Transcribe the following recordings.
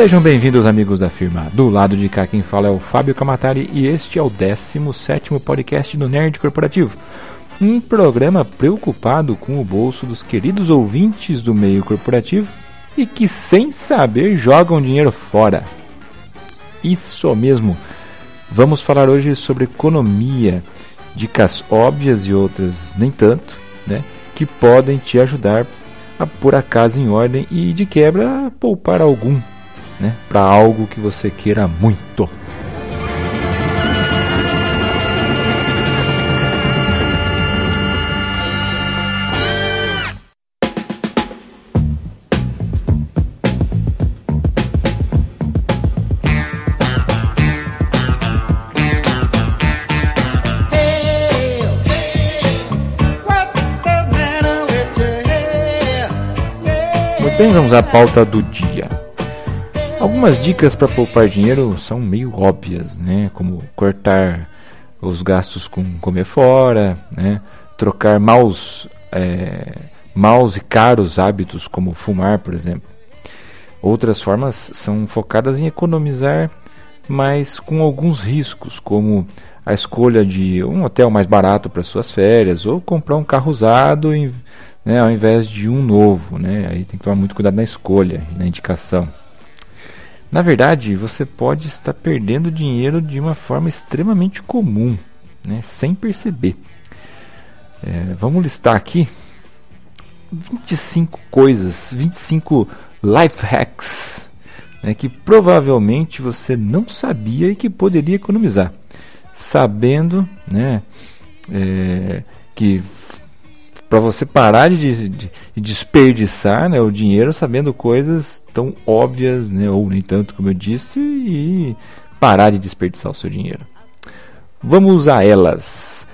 Sejam bem-vindos, amigos da firma. Do lado de cá quem fala é o Fábio Camatari e este é o 17 podcast do Nerd Corporativo. Um programa preocupado com o bolso dos queridos ouvintes do meio corporativo e que, sem saber, jogam dinheiro fora. Isso mesmo. Vamos falar hoje sobre economia, dicas óbvias e outras nem tanto, né, que podem te ajudar a pôr a casa em ordem e de quebra poupar algum né, para algo que você queira muito. Bem, vamos à pauta do dia. Algumas dicas para poupar dinheiro são meio óbvias, né? Como cortar os gastos com comer fora, né? trocar maus, é, maus e caros hábitos como fumar, por exemplo. Outras formas são focadas em economizar, mas com alguns riscos, como a escolha de um hotel mais barato para suas férias ou comprar um carro usado né, ao invés de um novo. Né? Aí tem que tomar muito cuidado na escolha e na indicação. Na verdade, você pode estar perdendo dinheiro de uma forma extremamente comum, né, sem perceber. É, vamos listar aqui 25 coisas, 25 life hacks né, que provavelmente você não sabia e que poderia economizar, sabendo né, é, que para você parar de, de, de desperdiçar né, o dinheiro sabendo coisas tão óbvias, né, ou nem tanto como eu disse, e parar de desperdiçar o seu dinheiro. Vamos usar elas.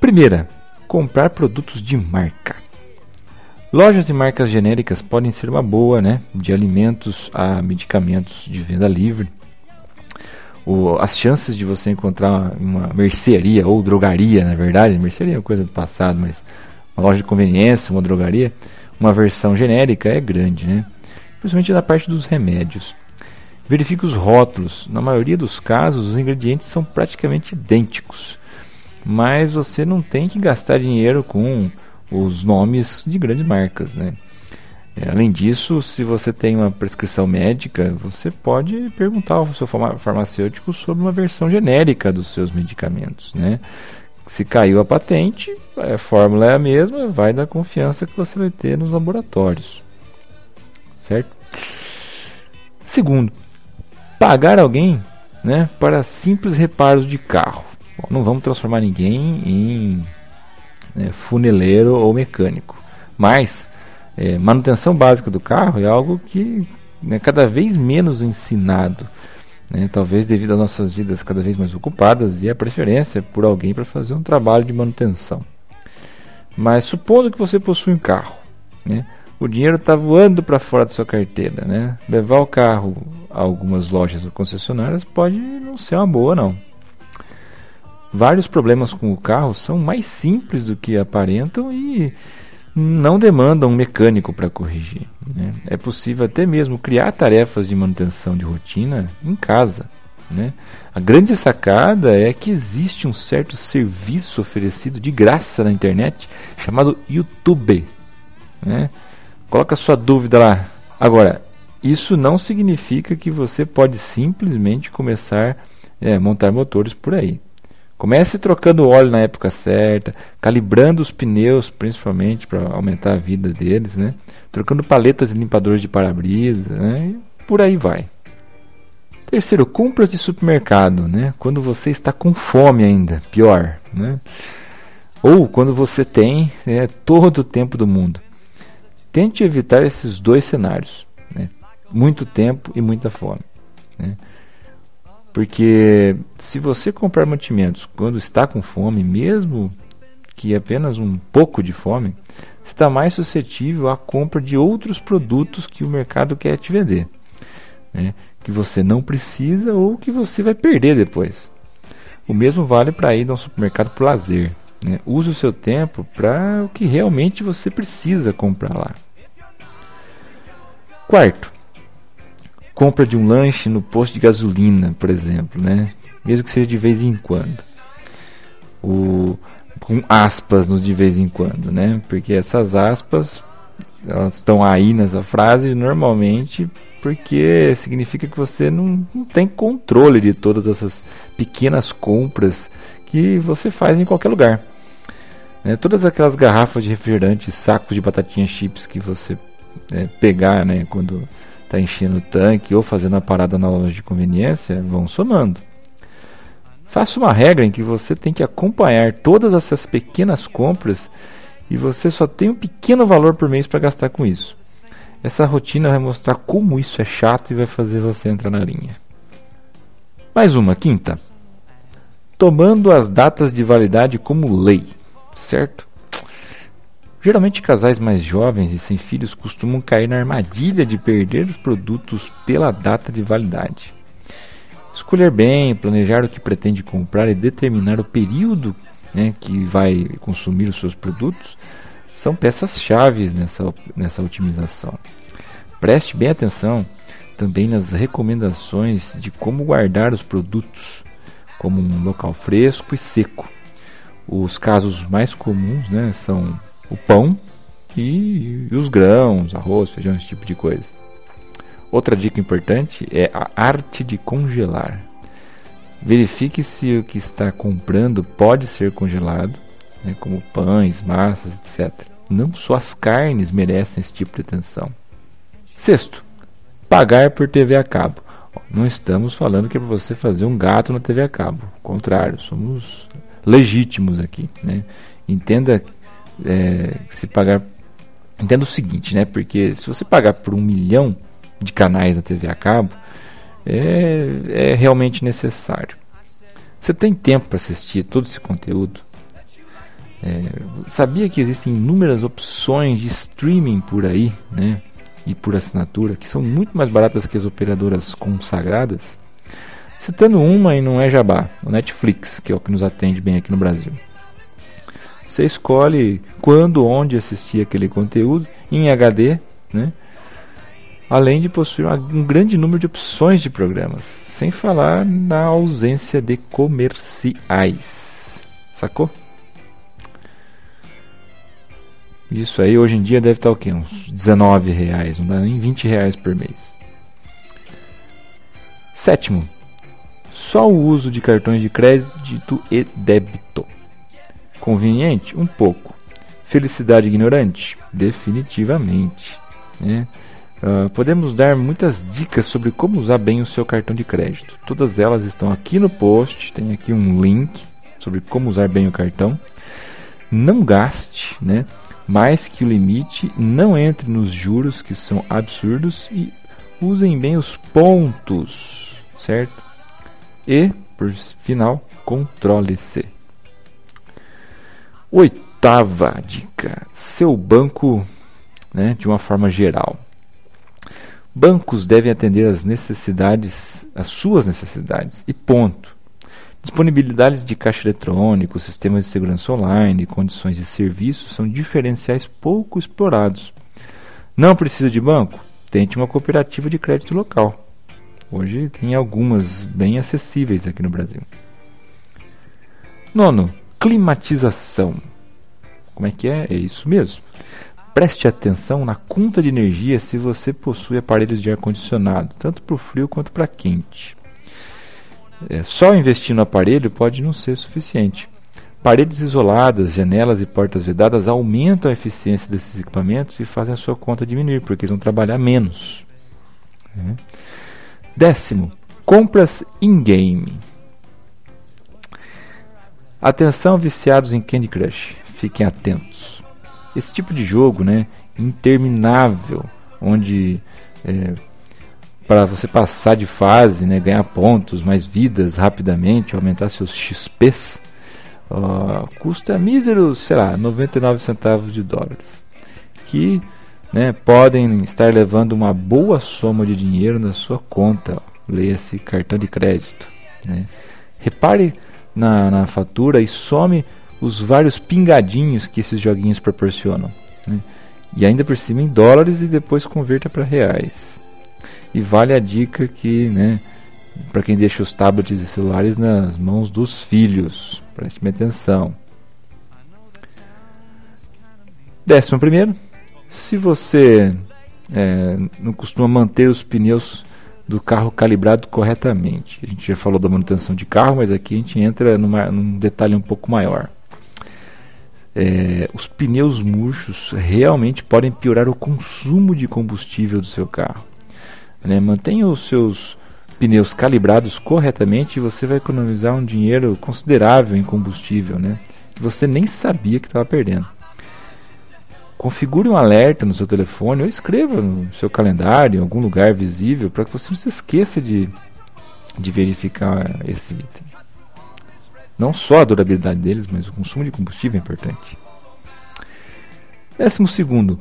Primeira, comprar produtos de marca. Lojas e marcas genéricas podem ser uma boa, né, de alimentos a medicamentos de venda livre. O, as chances de você encontrar uma mercearia ou drogaria, na verdade, mercearia é coisa do passado, mas uma loja de conveniência, uma drogaria, uma versão genérica é grande, né? principalmente na parte dos remédios. Verifique os rótulos. Na maioria dos casos, os ingredientes são praticamente idênticos, mas você não tem que gastar dinheiro com os nomes de grandes marcas. Né? É, além disso, se você tem uma prescrição médica, você pode perguntar ao seu farmacêutico sobre uma versão genérica dos seus medicamentos. Né? Se caiu a patente, a fórmula é a mesma, vai dar confiança que você vai ter nos laboratórios. Certo? Segundo, pagar alguém né, para simples reparos de carro. Bom, não vamos transformar ninguém em né, funeleiro ou mecânico, mas é, manutenção básica do carro é algo que é cada vez menos ensinado né? Talvez devido às nossas vidas cada vez mais ocupadas e a preferência por alguém para fazer um trabalho de manutenção. Mas supondo que você possui um carro, né? o dinheiro está voando para fora da sua carteira. Né? Levar o carro a algumas lojas ou concessionárias pode não ser uma boa, não. Vários problemas com o carro são mais simples do que aparentam e não demandam um mecânico para corrigir. Né? É possível até mesmo criar tarefas de manutenção de rotina em casa. Né? A grande sacada é que existe um certo serviço oferecido de graça na internet chamado YouTube. Né? Coloca sua dúvida lá. Agora, isso não significa que você pode simplesmente começar a é, montar motores por aí. Comece trocando óleo na época certa, calibrando os pneus, principalmente para aumentar a vida deles, né? Trocando paletas e limpadores de para-brisa, né? E por aí vai. Terceiro, compras de supermercado, né? Quando você está com fome ainda, pior, né? Ou quando você tem né, todo o tempo do mundo. Tente evitar esses dois cenários, né? Muito tempo e muita fome, né? Porque se você comprar mantimentos quando está com fome, mesmo que apenas um pouco de fome, você está mais suscetível à compra de outros produtos que o mercado quer te vender, né? que você não precisa ou que você vai perder depois. O mesmo vale para ir a um supermercado por lazer. Né? Use o seu tempo para o que realmente você precisa comprar lá. Quarto, compra de um lanche no posto de gasolina, por exemplo, né? Mesmo que seja de vez em quando. O, com aspas no de vez em quando, né? Porque essas aspas elas estão aí nessa frase normalmente porque significa que você não, não tem controle de todas essas pequenas compras que você faz em qualquer lugar. Né? Todas aquelas garrafas de refrigerante, sacos de batatinha chips que você é, pegar né, quando está enchendo o tanque ou fazendo a parada na loja de conveniência vão somando. Faça uma regra em que você tem que acompanhar todas essas pequenas compras e você só tem um pequeno valor por mês para gastar com isso. Essa rotina vai mostrar como isso é chato e vai fazer você entrar na linha. Mais uma, quinta. Tomando as datas de validade como lei, certo? Geralmente casais mais jovens e sem filhos costumam cair na armadilha de perder os produtos pela data de validade. Escolher bem, planejar o que pretende comprar e determinar o período né, que vai consumir os seus produtos são peças-chave nessa, nessa otimização. Preste bem atenção também nas recomendações de como guardar os produtos, como um local fresco e seco. Os casos mais comuns né, são o pão e, e os grãos, arroz, feijão, esse tipo de coisa. Outra dica importante é a arte de congelar. Verifique se o que está comprando pode ser congelado, né, como pães, massas, etc. Não só as carnes merecem esse tipo de atenção. Sexto, pagar por TV a cabo. Não estamos falando que é para você fazer um gato na TV a cabo. Ao contrário, somos legítimos aqui. Né? Entenda é, se pagar. Entenda o seguinte, né? Porque se você pagar por um milhão de canais na TV a cabo, é, é realmente necessário. Você tem tempo para assistir todo esse conteúdo? É, sabia que existem inúmeras opções de streaming por aí, né? E por assinatura, que são muito mais baratas que as operadoras consagradas? Citando uma e não é jabá, o Netflix, que é o que nos atende bem aqui no Brasil. Você escolhe quando, onde assistir aquele conteúdo em HD, né? além de possuir um grande número de opções de programas, sem falar na ausência de comerciais. Sacou? Isso aí hoje em dia deve estar o quê? Uns 19 reais, não dá nem 20 reais por mês. Sétimo, só o uso de cartões de crédito e débito. Conveniente? Um pouco. Felicidade ignorante? Definitivamente. Né? Uh, podemos dar muitas dicas sobre como usar bem o seu cartão de crédito. Todas elas estão aqui no post. Tem aqui um link sobre como usar bem o cartão. Não gaste, né? Mais que o limite, não entre nos juros que são absurdos e usem bem os pontos, certo? E, por final, controle-se. Oitava dica: seu banco, né, de uma forma geral. Bancos devem atender às necessidades, às suas necessidades, e ponto. Disponibilidades de caixa eletrônico, sistemas de segurança online, condições de serviço são diferenciais pouco explorados. Não precisa de banco? Tente uma cooperativa de crédito local. Hoje tem algumas bem acessíveis aqui no Brasil. Nono, climatização. Como é que é? É isso mesmo. Preste atenção na conta de energia se você possui aparelhos de ar-condicionado, tanto para o frio quanto para quente. É, só investir no aparelho pode não ser suficiente. Paredes isoladas, janelas e portas vedadas aumentam a eficiência desses equipamentos e fazem a sua conta diminuir, porque eles vão trabalhar menos. É. Décimo, compras in-game. Atenção viciados em Candy Crush, fiquem atentos esse tipo de jogo, né, interminável, onde é, para você passar de fase, né, ganhar pontos, mais vidas rapidamente, aumentar seus XPs, uh, custa míseros, sei lá, 99 centavos de dólares, que né, podem estar levando uma boa soma de dinheiro na sua conta, leia-se cartão de crédito. Né. Repare na, na fatura e some os vários pingadinhos que esses joguinhos proporcionam. Né? E ainda por cima em dólares e depois converta para reais. E vale a dica que, né, para quem deixa os tablets e celulares nas mãos dos filhos, preste atenção. Décimo primeiro, se você é, não costuma manter os pneus do carro calibrado corretamente. A gente já falou da manutenção de carro, mas aqui a gente entra numa, num detalhe um pouco maior. É, os pneus murchos realmente podem piorar o consumo de combustível do seu carro. Né? Mantenha os seus pneus calibrados corretamente e você vai economizar um dinheiro considerável em combustível, né? que você nem sabia que estava perdendo configure um alerta no seu telefone ou escreva no seu calendário, em algum lugar visível, para que você não se esqueça de, de verificar esse item. Não só a durabilidade deles, mas o consumo de combustível é importante. Décimo segundo,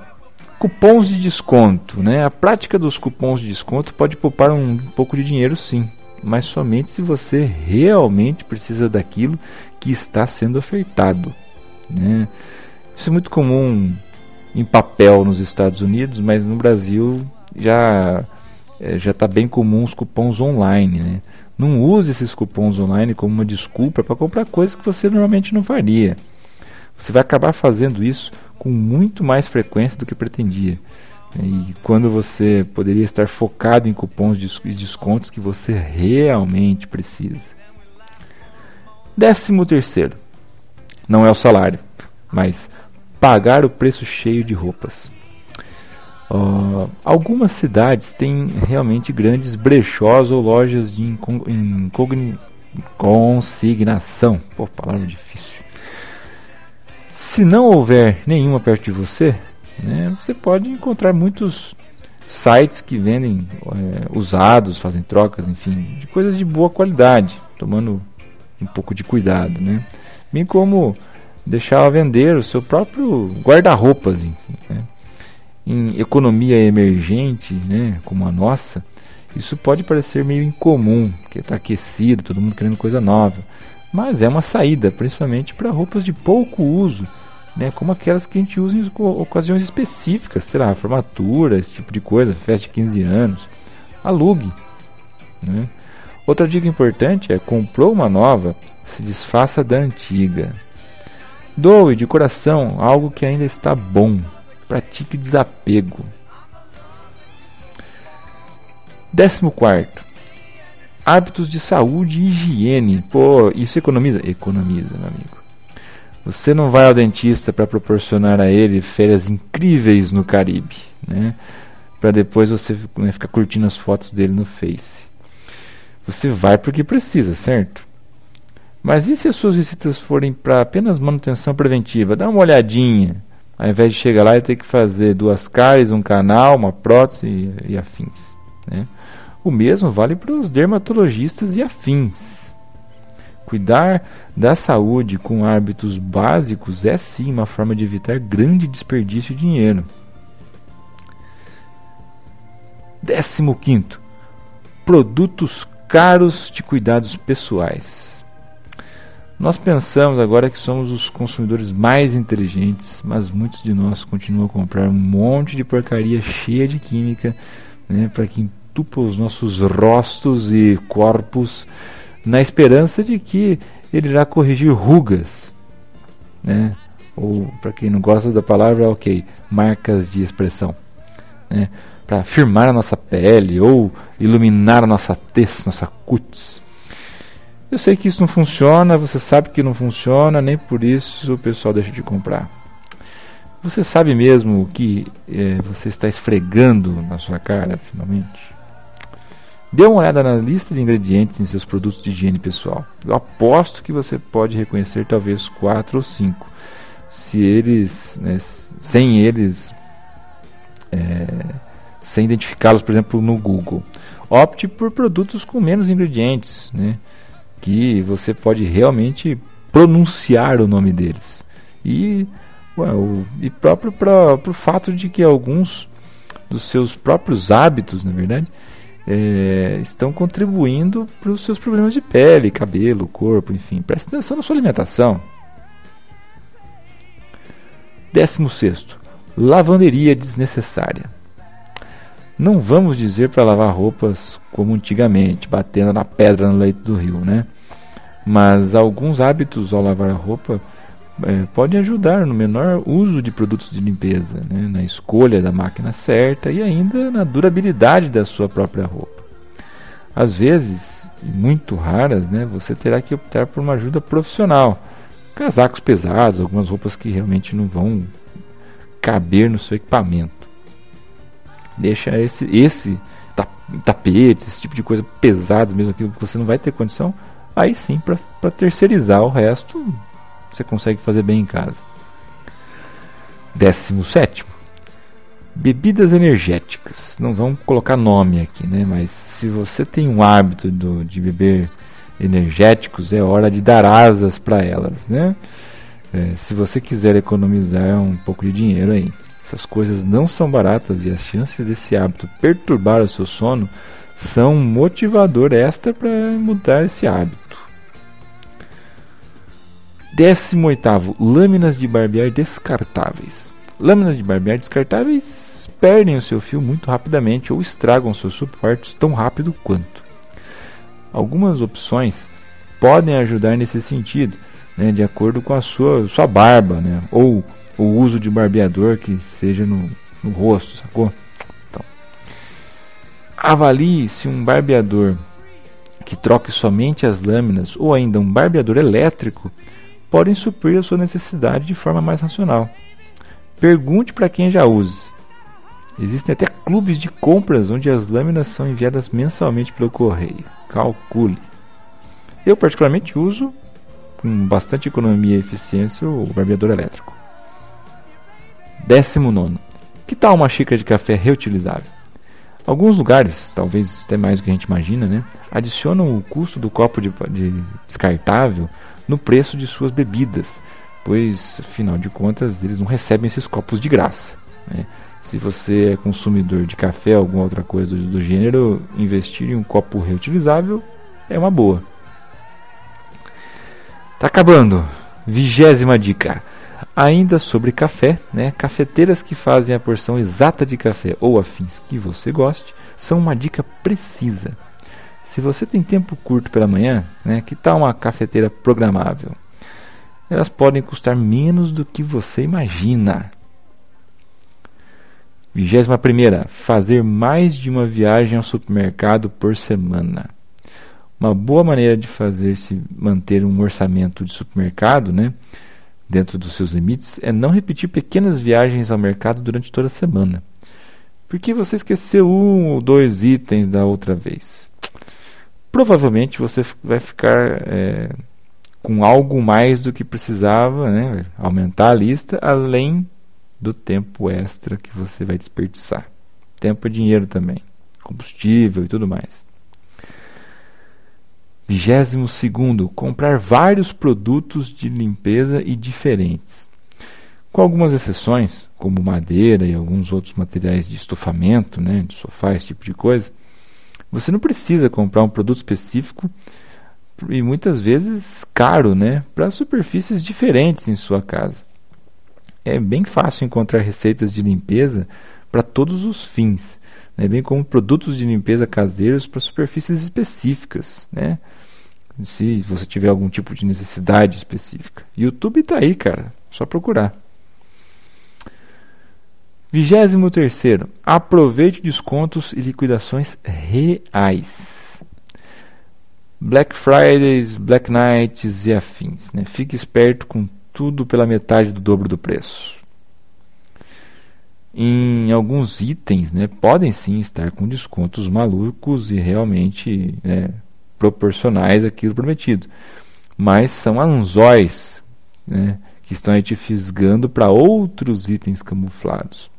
cupons de desconto. Né? A prática dos cupons de desconto pode poupar um pouco de dinheiro sim, mas somente se você realmente precisa daquilo que está sendo ofertado. Né? Isso é muito comum em papel nos Estados Unidos, mas no Brasil já é, já está bem comum os cupons online. Né? Não use esses cupons online como uma desculpa para comprar coisas que você normalmente não faria. Você vai acabar fazendo isso com muito mais frequência do que pretendia. E quando você poderia estar focado em cupons de descontos que você realmente precisa. Décimo terceiro, não é o salário, mas pagar o preço cheio de roupas. Uh, algumas cidades têm realmente grandes brechós ou lojas de incogni, consignação. Pô, palavra difícil. Se não houver nenhuma perto de você, né, você pode encontrar muitos sites que vendem é, usados, fazem trocas, enfim, de coisas de boa qualidade, tomando um pouco de cuidado, né? Bem como deixar vender o seu próprio guarda-roupas, enfim. Né? Em economia emergente, né, como a nossa, isso pode parecer meio incomum, porque está aquecido, todo mundo querendo coisa nova. Mas é uma saída, principalmente para roupas de pouco uso, né, como aquelas que a gente usa em ocasiões específicas, sei lá, formatura, esse tipo de coisa, festa de 15 anos. Alugue. Né? Outra dica importante é: comprou uma nova, se desfaça da antiga. Doe de coração algo que ainda está bom. Pratique desapego. Décimo quarto. Hábitos de saúde e higiene. Pô, isso economiza? Economiza, meu amigo. Você não vai ao dentista para proporcionar a ele férias incríveis no Caribe, né? Para depois você né, ficar curtindo as fotos dele no Face. Você vai porque precisa, certo? Mas e se as suas visitas forem para apenas manutenção preventiva? Dá uma olhadinha, ao invés de chegar lá e ter que fazer duas cáries, um canal, uma prótese e, e afins. Né? O mesmo vale para os dermatologistas e afins. Cuidar da saúde com hábitos básicos é sim uma forma de evitar grande desperdício de dinheiro. Décimo quinto, produtos caros de cuidados pessoais. Nós pensamos agora que somos os consumidores mais inteligentes, mas muitos de nós continuam a comprar um monte de porcaria cheia de química né, para que entupa os nossos rostos e corpos, na esperança de que ele irá corrigir rugas. Né? Ou, para quem não gosta da palavra, ok, marcas de expressão. Né? Para firmar a nossa pele ou iluminar a nossa tez, nossa cutis. Eu sei que isso não funciona, você sabe que não funciona, nem por isso o pessoal deixa de comprar. Você sabe mesmo o que é, você está esfregando na sua cara, finalmente? Dê uma olhada na lista de ingredientes em seus produtos de higiene pessoal. Eu aposto que você pode reconhecer talvez quatro ou cinco. Se eles, né, sem eles, é, sem identificá-los, por exemplo, no Google. Opte por produtos com menos ingredientes, né? Que você pode realmente pronunciar o nome deles. E, well, e próprio para o fato de que alguns dos seus próprios hábitos, na verdade, é, estão contribuindo para os seus problemas de pele, cabelo, corpo, enfim. Preste atenção na sua alimentação. Décimo sexto, lavanderia desnecessária. Não vamos dizer para lavar roupas como antigamente, batendo na pedra no leito do rio, né? Mas alguns hábitos ao lavar a roupa é, podem ajudar no menor uso de produtos de limpeza, né? na escolha da máquina certa e ainda na durabilidade da sua própria roupa. Às vezes, muito raras, né, você terá que optar por uma ajuda profissional. Casacos pesados, algumas roupas que realmente não vão caber no seu equipamento. Deixa esse, esse tapete, esse tipo de coisa pesado, mesmo aquilo que você não vai ter condição, aí sim para terceirizar o resto você consegue fazer bem em casa. Décimo sétimo, bebidas energéticas. Não vamos colocar nome aqui, né? Mas se você tem um hábito do, de beber energéticos, é hora de dar asas para elas, né? É, se você quiser economizar um pouco de dinheiro aí, essas coisas não são baratas e as chances desse hábito perturbar o seu sono são um motivador extra para mudar esse hábito. 18. Lâminas de barbear descartáveis. Lâminas de barbear descartáveis perdem o seu fio muito rapidamente ou estragam seus suportes tão rápido quanto. Algumas opções podem ajudar nesse sentido, né, de acordo com a sua, sua barba, né, ou o uso de barbeador que seja no, no rosto, sacou? Então, avalie se um barbeador que troque somente as lâminas ou ainda um barbeador elétrico podem suprir a sua necessidade de forma mais racional. Pergunte para quem já usa. Existem até clubes de compras onde as lâminas são enviadas mensalmente pelo correio. Calcule. Eu particularmente uso com bastante economia e eficiência o barbeador elétrico. 19. Que tal uma xícara de café reutilizável? Alguns lugares, talvez até mais do que a gente imagina, né, adicionam o custo do copo de, de descartável no preço de suas bebidas, pois, afinal de contas, eles não recebem esses copos de graça. Né? Se você é consumidor de café ou alguma outra coisa do, do gênero, investir em um copo reutilizável é uma boa. Tá acabando. Vigésima dica. Ainda sobre café, né? Cafeteiras que fazem a porção exata de café ou afins que você goste são uma dica precisa. Se você tem tempo curto pela manhã, né, que tal uma cafeteira programável? Elas podem custar menos do que você imagina. 21. Fazer mais de uma viagem ao supermercado por semana. Uma boa maneira de fazer-se manter um orçamento de supermercado né, dentro dos seus limites é não repetir pequenas viagens ao mercado durante toda a semana. Porque você esqueceu um ou dois itens da outra vez provavelmente você vai ficar é, com algo mais do que precisava, né? aumentar a lista, além do tempo extra que você vai desperdiçar. Tempo é dinheiro também, combustível e tudo mais. Vigésimo segundo, comprar vários produtos de limpeza e diferentes. Com algumas exceções, como madeira e alguns outros materiais de estofamento, né, de sofá, esse tipo de coisa, você não precisa comprar um produto específico e muitas vezes caro, né, para superfícies diferentes em sua casa. É bem fácil encontrar receitas de limpeza para todos os fins, né, bem como produtos de limpeza caseiros para superfícies específicas, né? Se você tiver algum tipo de necessidade específica. YouTube está aí, cara, só procurar. Vigésimo terceiro, aproveite descontos e liquidações reais. Black Fridays, Black Nights e afins. Né? Fique esperto com tudo pela metade do dobro do preço. Em alguns itens, né, podem sim estar com descontos malucos e realmente né, proporcionais àquilo prometido. Mas são anzóis né, que estão aí te fisgando para outros itens camuflados.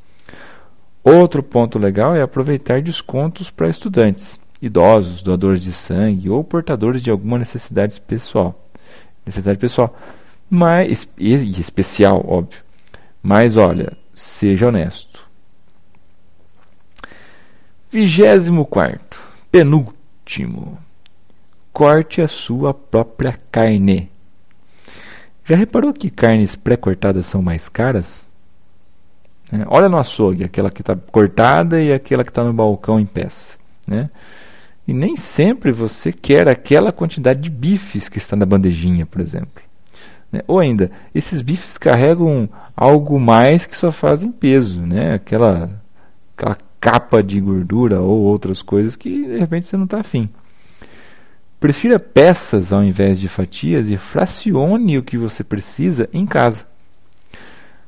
Outro ponto legal é aproveitar descontos para estudantes, idosos, doadores de sangue ou portadores de alguma necessidade pessoal. Necessidade pessoal. Mas, e especial, óbvio. Mas olha, seja honesto. Vigésimo quarto, penúltimo. Corte a sua própria carne. Já reparou que carnes pré-cortadas são mais caras? Né? Olha no açougue, aquela que está cortada e aquela que está no balcão em peça. Né? E nem sempre você quer aquela quantidade de bifes que está na bandejinha, por exemplo. Né? Ou ainda, esses bifes carregam algo mais que só fazem peso, né? aquela, aquela capa de gordura ou outras coisas que de repente você não está afim. Prefira peças ao invés de fatias e fracione o que você precisa em casa.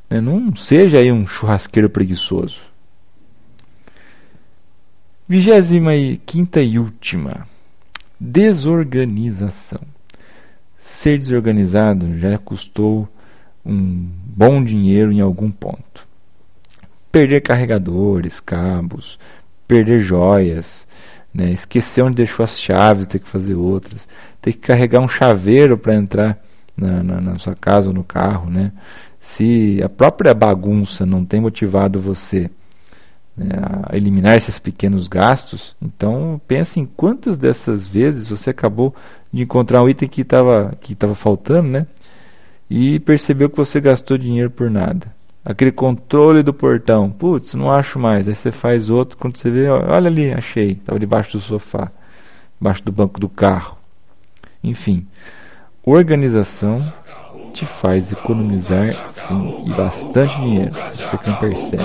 Né? Não seja aí um churrasqueiro preguiçoso. Vigésima e quinta e última. Desorganização. Ser desorganizado já custou um bom dinheiro em algum ponto. Perder carregadores, cabos, perder joias, né? esquecer onde deixou as chaves, ter que fazer outras, ter que carregar um chaveiro para entrar na, na, na, sua casa ou no carro. Né? Se a própria bagunça não tem motivado você né, a eliminar esses pequenos gastos, então pense em quantas dessas vezes você acabou de encontrar um item que estava que tava faltando né? e percebeu que você gastou dinheiro por nada aquele controle do portão. Putz, não acho mais. Aí você faz outro, quando você vê, olha ali, achei. Estava debaixo do sofá, debaixo do banco do carro. Enfim, organização te faz economizar sim e bastante dinheiro. Você quem percebe.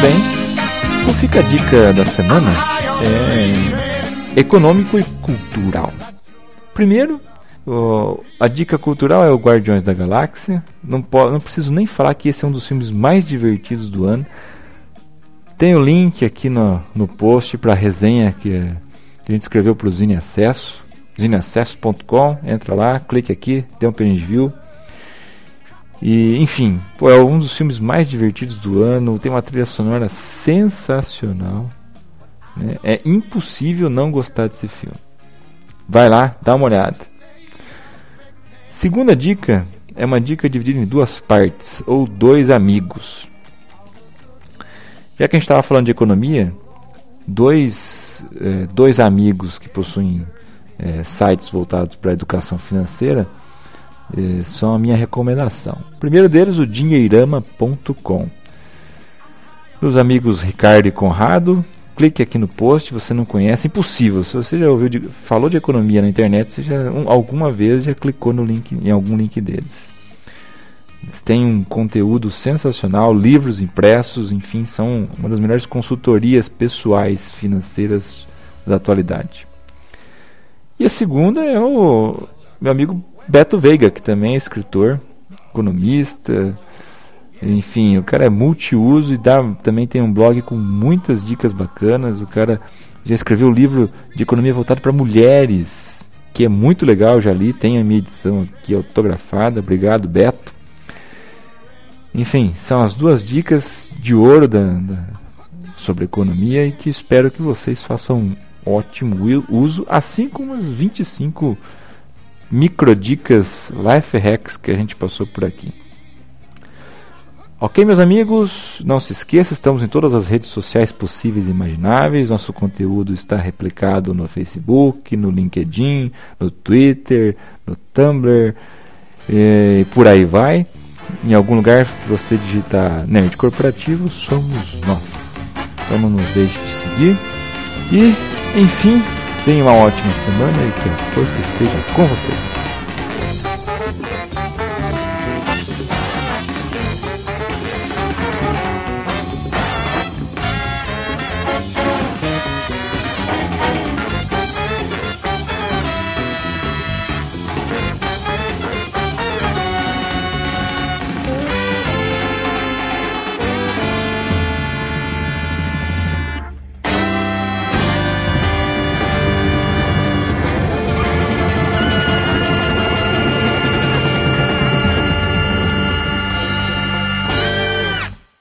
Bem. Então fica a dica da semana. É econômico e cultural. Primeiro, a dica cultural é o Guardiões da Galáxia. Não, não preciso nem falar que esse é um dos filmes mais divertidos do ano. Tem o link aqui no, no post para a resenha que, que, a gente escreveu para o Zine Acesso. zineacesso.com. Entra lá, clique aqui, dê um page view. E, enfim, pô, é um dos filmes mais divertidos do ano. Tem uma trilha sonora sensacional. Né? É impossível não gostar desse filme. Vai lá, dá uma olhada. Segunda dica é uma dica dividida em duas partes, ou dois amigos. Já que a gente estava falando de economia, dois, é, dois amigos que possuem é, sites voltados para a educação financeira é, são a minha recomendação. O primeiro deles, o dinheirama.com. Meus amigos Ricardo e Conrado clique aqui no post, você não conhece, impossível. Se você já ouviu, de, falou de economia na internet, você já um, alguma vez já clicou no link, em algum link deles. Eles têm um conteúdo sensacional, livros impressos, enfim, são uma das melhores consultorias pessoais financeiras da atualidade. E a segunda é o meu amigo Beto Veiga, que também é escritor, economista, enfim, o cara é multiuso e dá, também tem um blog com muitas dicas bacanas. O cara já escreveu um livro de economia voltado para mulheres, que é muito legal, já li, tem a minha edição aqui autografada. Obrigado, Beto. Enfim, são as duas dicas de ouro da, da, sobre economia e que espero que vocês façam um ótimo uso, assim como as 25 microdicas life hacks que a gente passou por aqui. Ok, meus amigos, não se esqueça, estamos em todas as redes sociais possíveis e imagináveis. Nosso conteúdo está replicado no Facebook, no LinkedIn, no Twitter, no Tumblr e por aí vai. Em algum lugar que você digitar Nerd Corporativo, somos nós. Então não nos deixe de seguir. E, enfim, tenha uma ótima semana e que a força esteja com vocês.